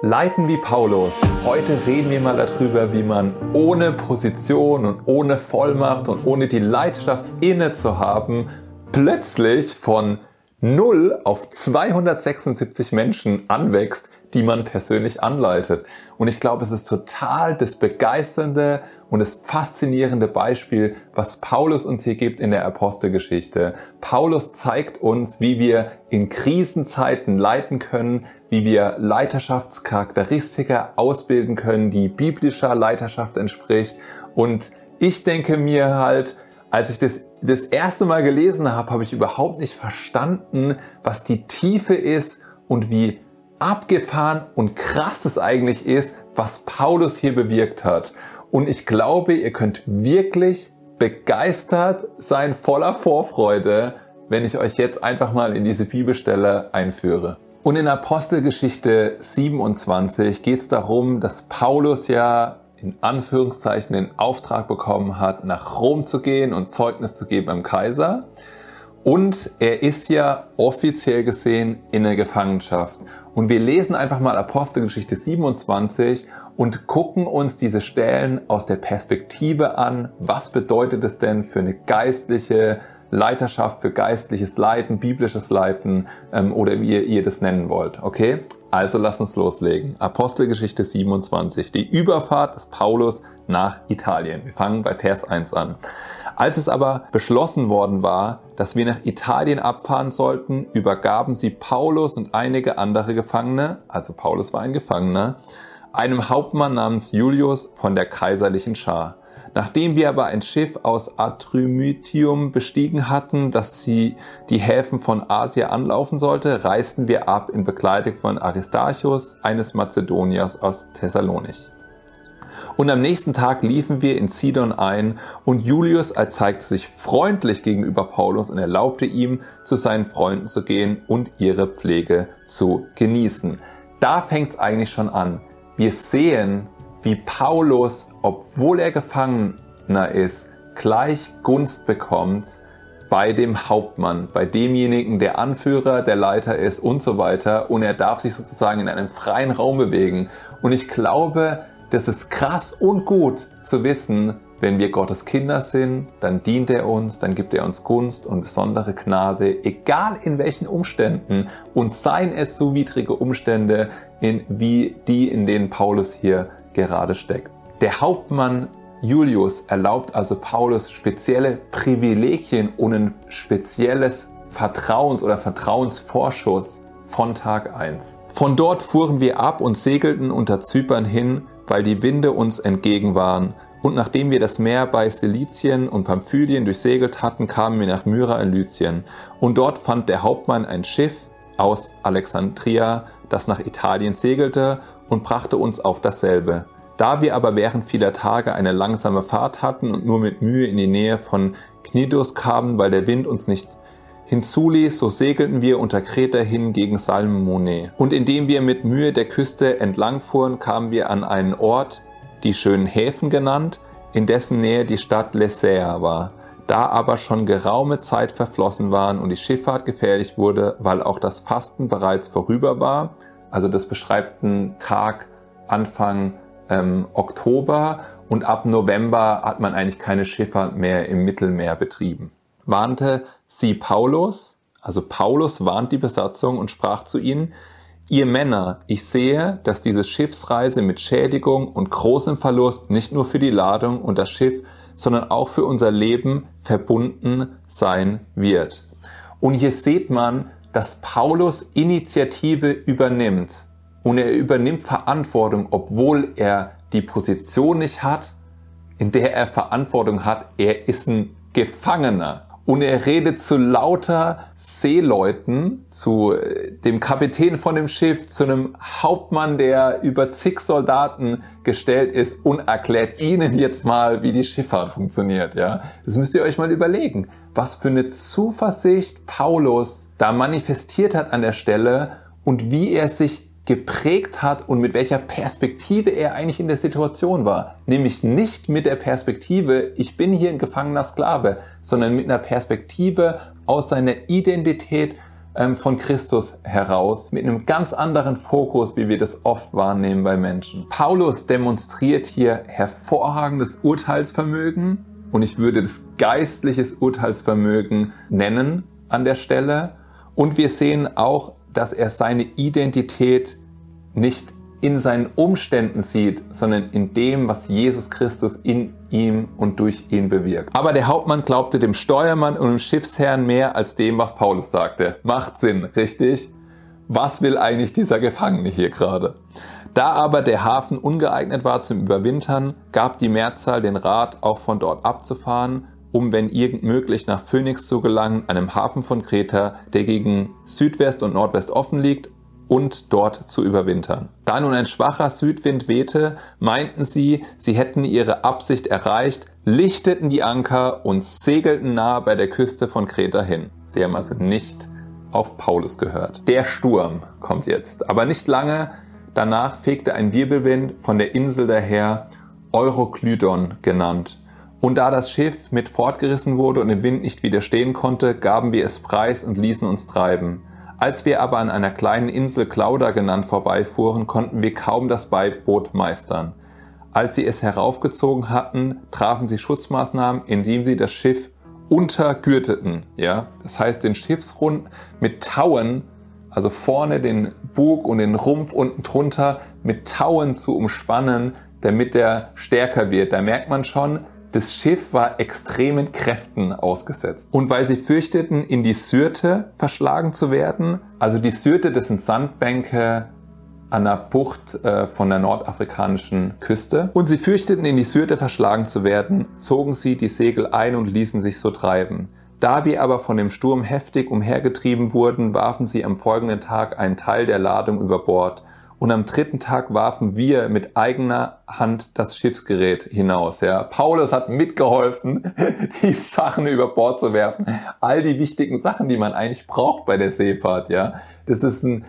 Leiten wie Paulus. Heute reden wir mal darüber, wie man ohne Position und ohne Vollmacht und ohne die Leidenschaft inne zu haben, plötzlich von 0 auf 276 Menschen anwächst, die man persönlich anleitet. Und ich glaube, es ist total das begeisternde und das faszinierende Beispiel, was Paulus uns hier gibt in der Apostelgeschichte. Paulus zeigt uns, wie wir in Krisenzeiten leiten können, wie wir Leiterschaftscharakteristika ausbilden können, die biblischer Leiterschaft entspricht. Und ich denke mir halt, als ich das das erste Mal gelesen habe, habe ich überhaupt nicht verstanden, was die Tiefe ist und wie abgefahren und krass es eigentlich ist, was Paulus hier bewirkt hat. Und ich glaube, ihr könnt wirklich begeistert sein, voller Vorfreude, wenn ich euch jetzt einfach mal in diese Bibelstelle einführe. Und in Apostelgeschichte 27 geht es darum, dass Paulus ja in Anführungszeichen den Auftrag bekommen hat, nach Rom zu gehen und Zeugnis zu geben beim Kaiser. Und er ist ja offiziell gesehen in der Gefangenschaft. Und wir lesen einfach mal Apostelgeschichte 27 und gucken uns diese Stellen aus der Perspektive an. Was bedeutet es denn für eine geistliche Leiterschaft, für geistliches Leiten, biblisches Leiten ähm, oder wie ihr, ihr das nennen wollt? Okay? Also lasst uns loslegen. Apostelgeschichte 27. Die Überfahrt des Paulus nach Italien. Wir fangen bei Vers 1 an. Als es aber beschlossen worden war, dass wir nach Italien abfahren sollten, übergaben sie Paulus und einige andere Gefangene, also Paulus war ein Gefangener, einem Hauptmann namens Julius von der kaiserlichen Schar. Nachdem wir aber ein Schiff aus Atrymytium bestiegen hatten, das sie die Häfen von Asia anlaufen sollte, reisten wir ab in Begleitung von Aristarchus, eines Mazedoniers aus Thessalonich. Und am nächsten Tag liefen wir in Sidon ein und Julius zeigte sich freundlich gegenüber Paulus und erlaubte ihm, zu seinen Freunden zu gehen und ihre Pflege zu genießen. Da fängt es eigentlich schon an. Wir sehen, wie Paulus, obwohl er Gefangener ist, gleich Gunst bekommt bei dem Hauptmann, bei demjenigen, der Anführer, der Leiter ist und so weiter. Und er darf sich sozusagen in einem freien Raum bewegen. Und ich glaube, das ist krass und gut zu wissen, wenn wir Gottes Kinder sind, dann dient er uns, dann gibt er uns Gunst und besondere Gnade, egal in welchen Umständen. Und seien es so widrige Umstände, in, wie die, in denen Paulus hier gerade steckt. Der Hauptmann Julius erlaubt also Paulus spezielle Privilegien und ein spezielles Vertrauens- oder Vertrauensvorschuss von Tag 1. Von dort fuhren wir ab und segelten unter Zypern hin weil die Winde uns entgegen waren. Und nachdem wir das Meer bei Silizien und Pamphylien durchsegelt hatten, kamen wir nach Myra in Lycien. Und dort fand der Hauptmann ein Schiff aus Alexandria, das nach Italien segelte und brachte uns auf dasselbe. Da wir aber während vieler Tage eine langsame Fahrt hatten und nur mit Mühe in die Nähe von Knidus kamen, weil der Wind uns nicht hinzuließ, so segelten wir unter Kreta hin gegen Salmone. Und indem wir mit Mühe der Küste entlangfuhren, kamen wir an einen Ort, die schönen Häfen genannt, in dessen Nähe die Stadt Lesea war. Da aber schon geraume Zeit verflossen waren und die Schifffahrt gefährlich wurde, weil auch das Fasten bereits vorüber war, also das beschreibt einen Tag Anfang ähm, Oktober und ab November hat man eigentlich keine Schifffahrt mehr im Mittelmeer betrieben warnte sie Paulus, also Paulus warnt die Besatzung und sprach zu ihnen, Ihr Männer, ich sehe, dass diese Schiffsreise mit Schädigung und großem Verlust nicht nur für die Ladung und das Schiff, sondern auch für unser Leben verbunden sein wird. Und hier sieht man, dass Paulus Initiative übernimmt. Und er übernimmt Verantwortung, obwohl er die Position nicht hat, in der er Verantwortung hat. Er ist ein Gefangener und er redet zu lauter Seeleuten, zu äh, dem Kapitän von dem Schiff, zu einem Hauptmann, der über zig Soldaten gestellt ist und erklärt ihnen jetzt mal, wie die Schifffahrt funktioniert, ja. Das müsst ihr euch mal überlegen, was für eine Zuversicht Paulus da manifestiert hat an der Stelle und wie er sich geprägt hat und mit welcher Perspektive er eigentlich in der Situation war. Nämlich nicht mit der Perspektive, ich bin hier ein gefangener Sklave, sondern mit einer Perspektive aus seiner Identität ähm, von Christus heraus, mit einem ganz anderen Fokus, wie wir das oft wahrnehmen bei Menschen. Paulus demonstriert hier hervorragendes Urteilsvermögen und ich würde das geistliches Urteilsvermögen nennen an der Stelle. Und wir sehen auch, dass er seine Identität nicht in seinen Umständen sieht, sondern in dem, was Jesus Christus in ihm und durch ihn bewirkt. Aber der Hauptmann glaubte dem Steuermann und dem Schiffsherrn mehr als dem, was Paulus sagte. Macht Sinn, richtig? Was will eigentlich dieser Gefangene hier gerade? Da aber der Hafen ungeeignet war zum Überwintern, gab die Mehrzahl den Rat, auch von dort abzufahren, um, wenn irgend möglich, nach Phoenix zu gelangen, einem Hafen von Kreta, der gegen Südwest und Nordwest offen liegt und dort zu überwintern. Da nun ein schwacher Südwind wehte, meinten sie, sie hätten ihre Absicht erreicht, lichteten die Anker und segelten nahe bei der Küste von Kreta hin. Sie haben also nicht auf Paulus gehört. Der Sturm kommt jetzt, aber nicht lange. Danach fegte ein Wirbelwind von der Insel daher, Euroklydon genannt. Und da das Schiff mit fortgerissen wurde und dem Wind nicht widerstehen konnte, gaben wir es preis und ließen uns treiben. Als wir aber an einer kleinen Insel Clauda genannt vorbeifuhren, konnten wir kaum das Beiboot meistern. Als sie es heraufgezogen hatten, trafen sie Schutzmaßnahmen, indem sie das Schiff untergürteten. Ja? Das heißt, den Schiffsrund mit Tauen, also vorne den Bug und den Rumpf unten drunter mit Tauen zu umspannen, damit der stärker wird. Da merkt man schon, das Schiff war extremen Kräften ausgesetzt. Und weil sie fürchteten, in die Syrte verschlagen zu werden, also die Syrte, das sind Sandbänke an der Bucht äh, von der nordafrikanischen Küste. Und sie fürchteten, in die Syrte verschlagen zu werden, zogen sie die Segel ein und ließen sich so treiben. Da wir aber von dem Sturm heftig umhergetrieben wurden, warfen sie am folgenden Tag einen Teil der Ladung über Bord und am dritten Tag warfen wir mit eigener Hand das Schiffsgerät hinaus. Ja. Paulus hat mitgeholfen, die Sachen über Bord zu werfen. All die wichtigen Sachen, die man eigentlich braucht bei der Seefahrt. Ja. Das ist ein,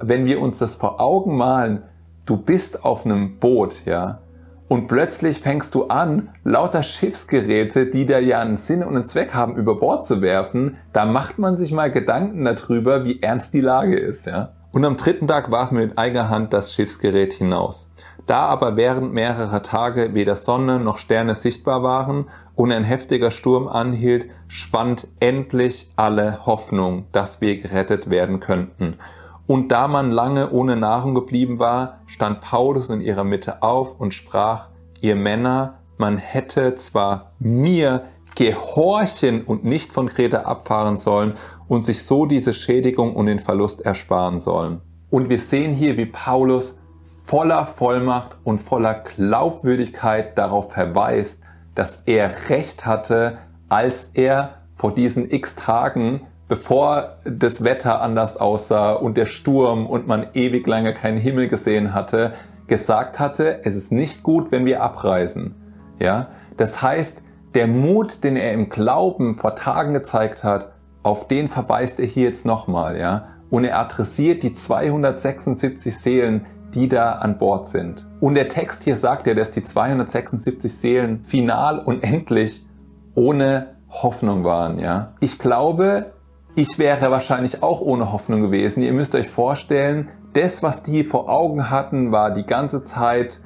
wenn wir uns das vor Augen malen, du bist auf einem Boot, ja, und plötzlich fängst du an, lauter Schiffsgeräte, die da ja einen Sinn und einen Zweck haben, über Bord zu werfen. Da macht man sich mal Gedanken darüber, wie ernst die Lage ist, ja. Und am dritten Tag warfen wir mit eigener Hand das Schiffsgerät hinaus. Da aber während mehrerer Tage weder Sonne noch Sterne sichtbar waren und ein heftiger Sturm anhielt, schwand endlich alle Hoffnung, dass wir gerettet werden könnten. Und da man lange ohne Nahrung geblieben war, stand Paulus in ihrer Mitte auf und sprach, ihr Männer, man hätte zwar mir gehorchen und nicht von Kreta abfahren sollen und sich so diese Schädigung und den Verlust ersparen sollen. Und wir sehen hier, wie Paulus voller Vollmacht und voller Glaubwürdigkeit darauf verweist, dass er Recht hatte, als er vor diesen x Tagen, bevor das Wetter anders aussah und der Sturm und man ewig lange keinen Himmel gesehen hatte, gesagt hatte, es ist nicht gut, wenn wir abreisen. Ja, das heißt, der Mut, den er im Glauben vor Tagen gezeigt hat, auf den verweist er hier jetzt nochmal, ja. Und er adressiert die 276 Seelen, die da an Bord sind. Und der Text hier sagt ja, dass die 276 Seelen final und endlich ohne Hoffnung waren, ja. Ich glaube, ich wäre wahrscheinlich auch ohne Hoffnung gewesen. Ihr müsst euch vorstellen, das, was die vor Augen hatten, war die ganze Zeit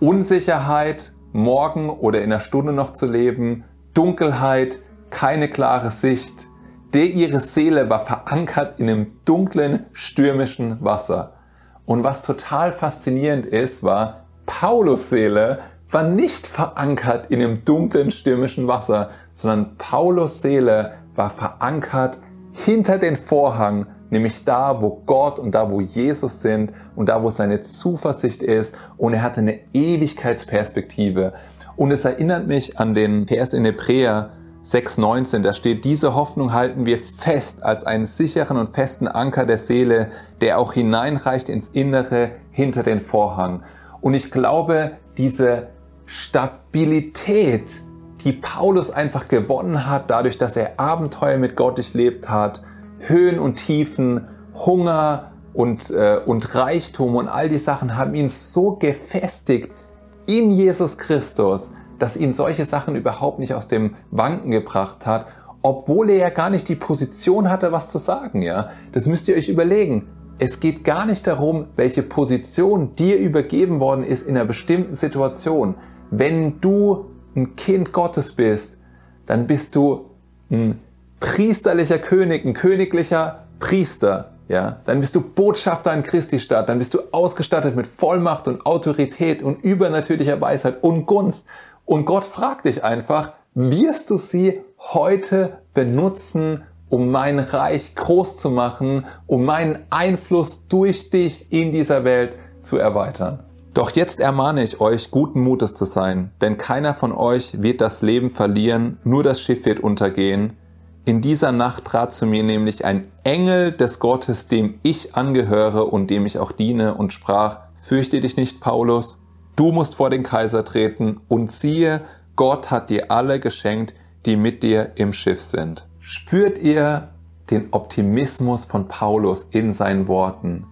Unsicherheit, morgen oder in einer Stunde noch zu leben, Dunkelheit, keine klare Sicht. Der ihre Seele war verankert in einem dunklen, stürmischen Wasser. Und was total faszinierend ist, war, Paulus Seele war nicht verankert in einem dunklen, stürmischen Wasser, sondern Paulus Seele war verankert hinter den Vorhang nämlich da, wo Gott und da, wo Jesus sind und da, wo seine Zuversicht ist und er hatte eine Ewigkeitsperspektive. Und es erinnert mich an den Vers in Hebräer 6,19, da steht, diese Hoffnung halten wir fest als einen sicheren und festen Anker der Seele, der auch hineinreicht ins Innere hinter den Vorhang. Und ich glaube, diese Stabilität, die Paulus einfach gewonnen hat, dadurch, dass er Abenteuer mit Gott durchlebt hat, Höhen und Tiefen, Hunger und, äh, und Reichtum und all die Sachen haben ihn so gefestigt in Jesus Christus, dass ihn solche Sachen überhaupt nicht aus dem Wanken gebracht hat. obwohl er ja gar nicht die Position hatte, was zu sagen, ja. Das müsst ihr euch überlegen. Es geht gar nicht darum, welche Position dir übergeben worden ist in einer bestimmten Situation. Wenn du ein Kind Gottes bist, dann bist du ein priesterlicher König, ein königlicher Priester, ja, dann bist du Botschafter in Christi Stadt, dann bist du ausgestattet mit Vollmacht und Autorität und übernatürlicher Weisheit und Gunst. Und Gott fragt dich einfach, wirst du sie heute benutzen, um mein Reich groß zu machen, um meinen Einfluss durch dich in dieser Welt zu erweitern? Doch jetzt ermahne ich euch, guten Mutes zu sein, denn keiner von euch wird das Leben verlieren, nur das Schiff wird untergehen. In dieser Nacht trat zu mir nämlich ein Engel des Gottes, dem ich angehöre und dem ich auch diene, und sprach, Fürchte dich nicht, Paulus, du musst vor den Kaiser treten, und siehe, Gott hat dir alle geschenkt, die mit dir im Schiff sind. Spürt ihr den Optimismus von Paulus in seinen Worten,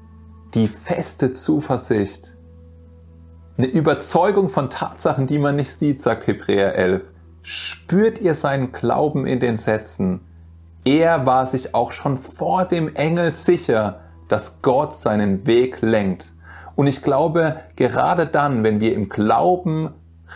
die feste Zuversicht, eine Überzeugung von Tatsachen, die man nicht sieht, sagt Hebräer 11. Spürt ihr seinen Glauben in den Sätzen? Er war sich auch schon vor dem Engel sicher, dass Gott seinen Weg lenkt. Und ich glaube, gerade dann, wenn wir im Glauben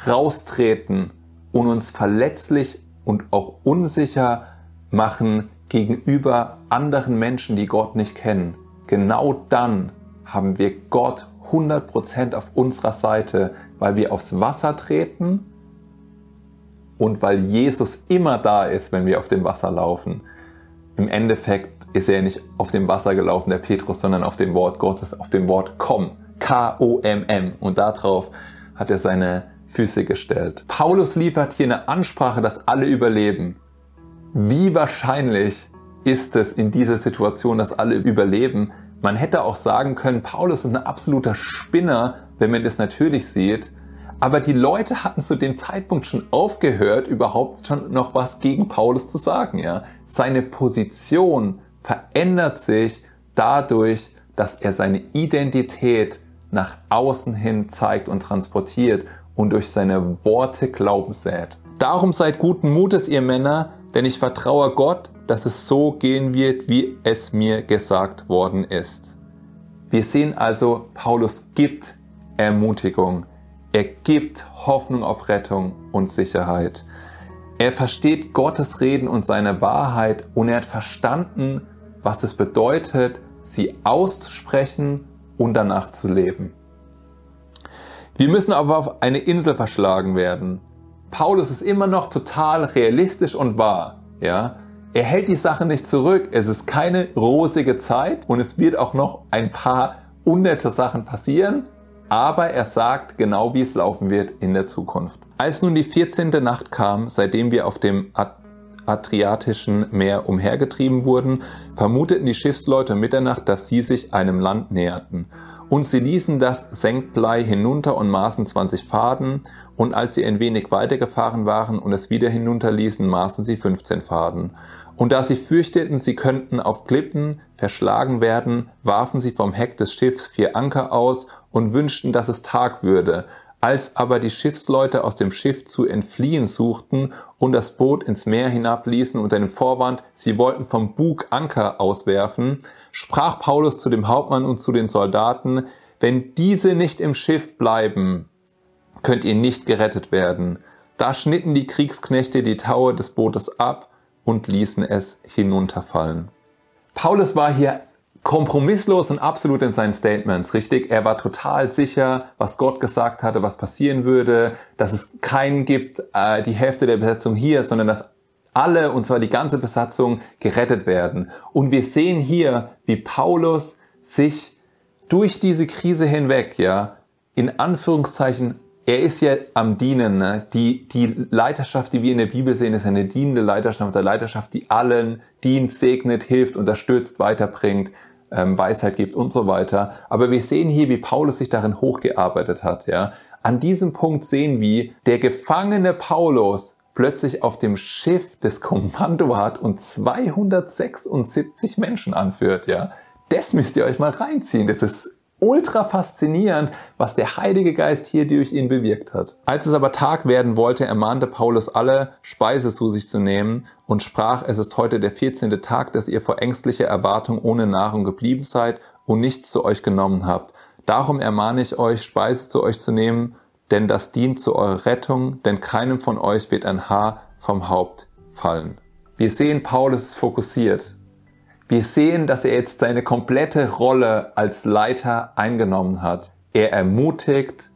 raustreten und uns verletzlich und auch unsicher machen gegenüber anderen Menschen, die Gott nicht kennen, genau dann haben wir Gott 100% auf unserer Seite, weil wir aufs Wasser treten und weil Jesus immer da ist, wenn wir auf dem Wasser laufen im Endeffekt ist er nicht auf dem Wasser gelaufen, der Petrus, sondern auf dem Wort Gottes, auf dem Wort komm, K-O-M-M. Und darauf hat er seine Füße gestellt. Paulus liefert hier eine Ansprache, dass alle überleben. Wie wahrscheinlich ist es in dieser Situation, dass alle überleben? Man hätte auch sagen können, Paulus ist ein absoluter Spinner, wenn man das natürlich sieht. Aber die Leute hatten zu dem Zeitpunkt schon aufgehört, überhaupt schon noch was gegen Paulus zu sagen. Ja? Seine Position verändert sich dadurch, dass er seine Identität nach außen hin zeigt und transportiert und durch seine Worte Glauben sät. Darum seid guten Mutes, ihr Männer, denn ich vertraue Gott, dass es so gehen wird, wie es mir gesagt worden ist. Wir sehen also, Paulus gibt Ermutigung. Er gibt Hoffnung auf Rettung und Sicherheit. Er versteht Gottes Reden und seine Wahrheit und er hat verstanden, was es bedeutet, sie auszusprechen und danach zu leben. Wir müssen aber auf eine Insel verschlagen werden. Paulus ist immer noch total realistisch und wahr. Ja? Er hält die Sache nicht zurück. Es ist keine rosige Zeit und es wird auch noch ein paar unnette Sachen passieren aber er sagt genau, wie es laufen wird in der Zukunft. Als nun die 14. Nacht kam, seitdem wir auf dem Adriatischen Meer umhergetrieben wurden, vermuteten die Schiffsleute Mitternacht, dass sie sich einem Land näherten. Und sie ließen das Senkblei hinunter und maßen 20 Faden, und als sie ein wenig weitergefahren waren und es wieder hinunterließen, maßen sie 15 Faden. Und da sie fürchteten, sie könnten auf Klippen verschlagen werden, warfen sie vom Heck des Schiffs vier Anker aus und wünschten, dass es Tag würde. Als aber die Schiffsleute aus dem Schiff zu entfliehen suchten und das Boot ins Meer hinabließen unter dem Vorwand, sie wollten vom Bug Anker auswerfen, sprach Paulus zu dem Hauptmann und zu den Soldaten, wenn diese nicht im Schiff bleiben, könnt ihr nicht gerettet werden. Da schnitten die Kriegsknechte die Taue des Bootes ab und ließen es hinunterfallen. Paulus war hier kompromisslos und absolut in seinen Statements, richtig? Er war total sicher, was Gott gesagt hatte, was passieren würde, dass es keinen gibt, äh, die Hälfte der Besetzung hier, sondern dass alle, und zwar die ganze Besatzung, gerettet werden. Und wir sehen hier, wie Paulus sich durch diese Krise hinweg, ja, in Anführungszeichen er ist ja am Dienen. Ne? Die, die Leiterschaft, die wir in der Bibel sehen, ist eine dienende Leiterschaft, eine Leiterschaft, die allen dient, segnet, hilft, unterstützt, weiterbringt, Weisheit gibt und so weiter. Aber wir sehen hier, wie Paulus sich darin hochgearbeitet hat. Ja? An diesem Punkt sehen wir, der gefangene Paulus plötzlich auf dem Schiff des Kommando hat und 276 Menschen anführt. Ja? Das müsst ihr euch mal reinziehen. Das ist ultra faszinierend, was der Heilige Geist hier durch ihn bewirkt hat. Als es aber Tag werden wollte, ermahnte Paulus alle, Speise zu sich zu nehmen und sprach, es ist heute der 14. Tag, dass ihr vor ängstlicher Erwartung ohne Nahrung geblieben seid und nichts zu euch genommen habt. Darum ermahne ich euch, Speise zu euch zu nehmen, denn das dient zu eurer Rettung, denn keinem von euch wird ein Haar vom Haupt fallen. Wir sehen, Paulus ist fokussiert. Wir sehen, dass er jetzt seine komplette Rolle als Leiter eingenommen hat. Er ermutigt,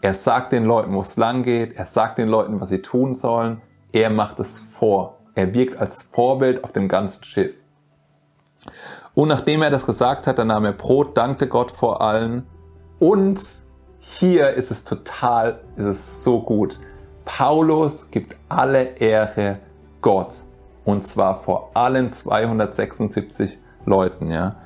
er sagt den Leuten, wo es lang geht, er sagt den Leuten, was sie tun sollen, er macht es vor. Er wirkt als Vorbild auf dem ganzen Schiff. Und nachdem er das gesagt hat, dann nahm er Brot, dankte Gott vor allen. Und hier ist es total, ist es so gut. Paulus gibt alle Ehre Gott. Und zwar vor allen 276 Leuten, ja.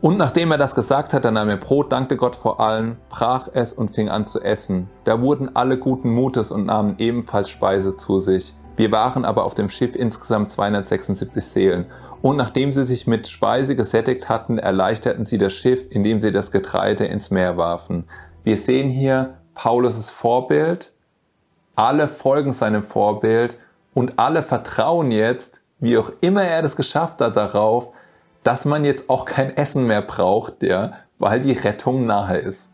Und nachdem er das gesagt hat, dann nahm er Brot, dankte Gott vor allen, brach es und fing an zu essen. Da wurden alle guten Mutes und nahmen ebenfalls Speise zu sich. Wir waren aber auf dem Schiff insgesamt 276 Seelen. Und nachdem sie sich mit Speise gesättigt hatten, erleichterten sie das Schiff, indem sie das Getreide ins Meer warfen. Wir sehen hier Paulus' Vorbild. Alle folgen seinem Vorbild und alle vertrauen jetzt, wie auch immer er das geschafft hat, darauf, dass man jetzt auch kein Essen mehr braucht, ja, weil die Rettung nahe ist.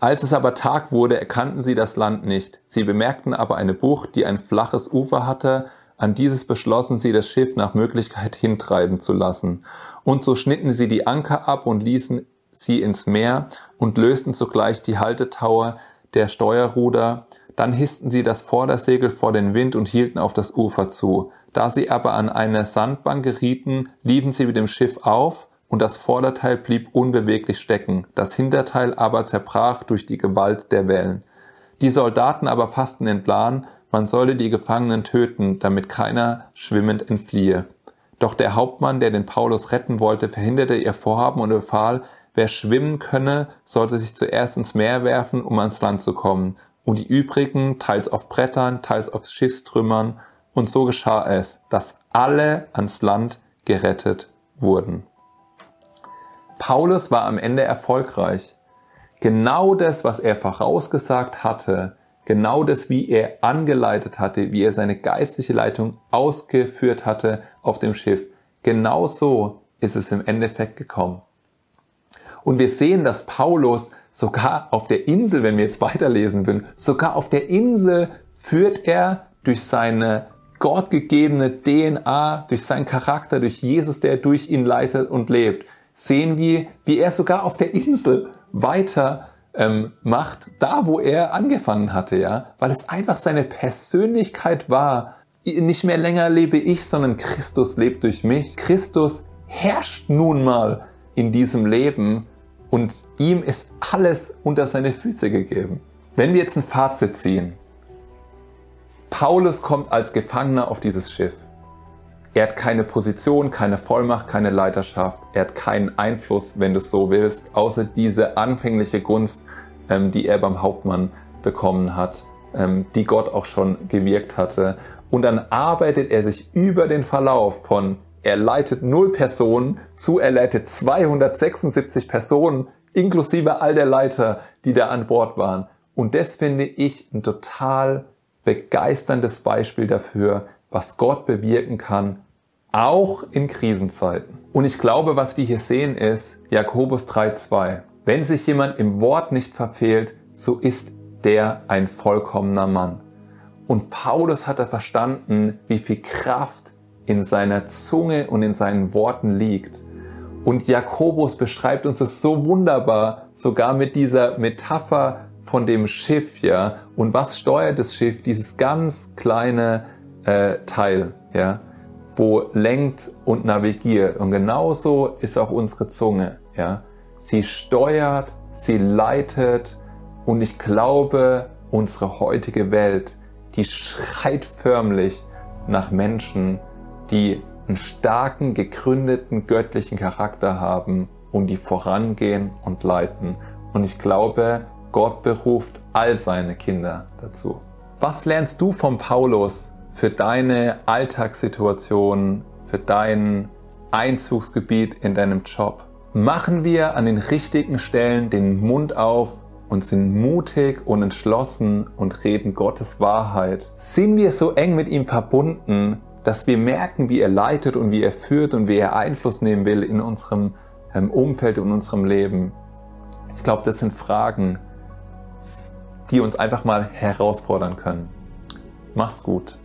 Als es aber Tag wurde, erkannten sie das Land nicht. Sie bemerkten aber eine Bucht, die ein flaches Ufer hatte. An dieses beschlossen sie, das Schiff nach Möglichkeit hintreiben zu lassen. Und so schnitten sie die Anker ab und ließen sie ins Meer und lösten zugleich die Haltetaue der Steuerruder dann hissten sie das Vordersegel vor den Wind und hielten auf das Ufer zu. Da sie aber an eine Sandbank gerieten, liefen sie mit dem Schiff auf, und das Vorderteil blieb unbeweglich stecken, das Hinterteil aber zerbrach durch die Gewalt der Wellen. Die Soldaten aber fassten den Plan, man solle die Gefangenen töten, damit keiner schwimmend entfliehe. Doch der Hauptmann, der den Paulus retten wollte, verhinderte ihr Vorhaben und befahl, wer schwimmen könne, sollte sich zuerst ins Meer werfen, um ans Land zu kommen, und die übrigen teils auf Brettern, teils auf Schiffstrümmern, und so geschah es, dass alle ans Land gerettet wurden. Paulus war am Ende erfolgreich. Genau das, was er vorausgesagt hatte, genau das, wie er angeleitet hatte, wie er seine geistliche Leitung ausgeführt hatte auf dem Schiff, genau so ist es im Endeffekt gekommen. Und wir sehen, dass Paulus sogar auf der Insel, wenn wir jetzt weiterlesen würden, sogar auf der Insel führt er durch seine gottgegebene DNA, durch seinen Charakter, durch Jesus, der durch ihn leitet und lebt, sehen wir, wie er sogar auf der Insel weiter ähm, macht, da wo er angefangen hatte, ja, weil es einfach seine Persönlichkeit war. Nicht mehr länger lebe ich, sondern Christus lebt durch mich. Christus herrscht nun mal in diesem Leben und ihm ist alles unter seine Füße gegeben. Wenn wir jetzt ein Fazit ziehen, Paulus kommt als Gefangener auf dieses Schiff. Er hat keine Position, keine Vollmacht, keine Leiterschaft. Er hat keinen Einfluss, wenn du es so willst, außer diese anfängliche Gunst, ähm, die er beim Hauptmann bekommen hat, ähm, die Gott auch schon gewirkt hatte. Und dann arbeitet er sich über den Verlauf von er leitet null Personen zu, er leitet 276 Personen, inklusive all der Leiter, die da an Bord waren. Und das finde ich ein total begeisterndes Beispiel dafür, was Gott bewirken kann, auch in Krisenzeiten. Und ich glaube, was wir hier sehen ist Jakobus 3.2. Wenn sich jemand im Wort nicht verfehlt, so ist der ein vollkommener Mann. Und Paulus hat er verstanden, wie viel Kraft in seiner Zunge und in seinen Worten liegt. Und Jakobus beschreibt uns es so wunderbar, sogar mit dieser Metapher von dem Schiff, ja. Und was steuert das Schiff? Dieses ganz kleine äh, Teil, ja, wo lenkt und navigiert. Und genauso ist auch unsere Zunge, ja. Sie steuert, sie leitet und ich glaube, unsere heutige Welt, die schreit förmlich nach Menschen, die einen starken, gegründeten göttlichen Charakter haben, um die vorangehen und leiten. Und ich glaube, Gott beruft all seine Kinder dazu. Was lernst du von Paulus für deine Alltagssituation, für dein Einzugsgebiet in deinem Job? Machen wir an den richtigen Stellen den Mund auf und sind mutig und entschlossen und reden Gottes Wahrheit? Sind wir so eng mit ihm verbunden, dass wir merken, wie er leitet und wie er führt und wie er Einfluss nehmen will in unserem ähm, Umfeld und unserem Leben? Ich glaube, das sind Fragen, die uns einfach mal herausfordern können. Mach's gut.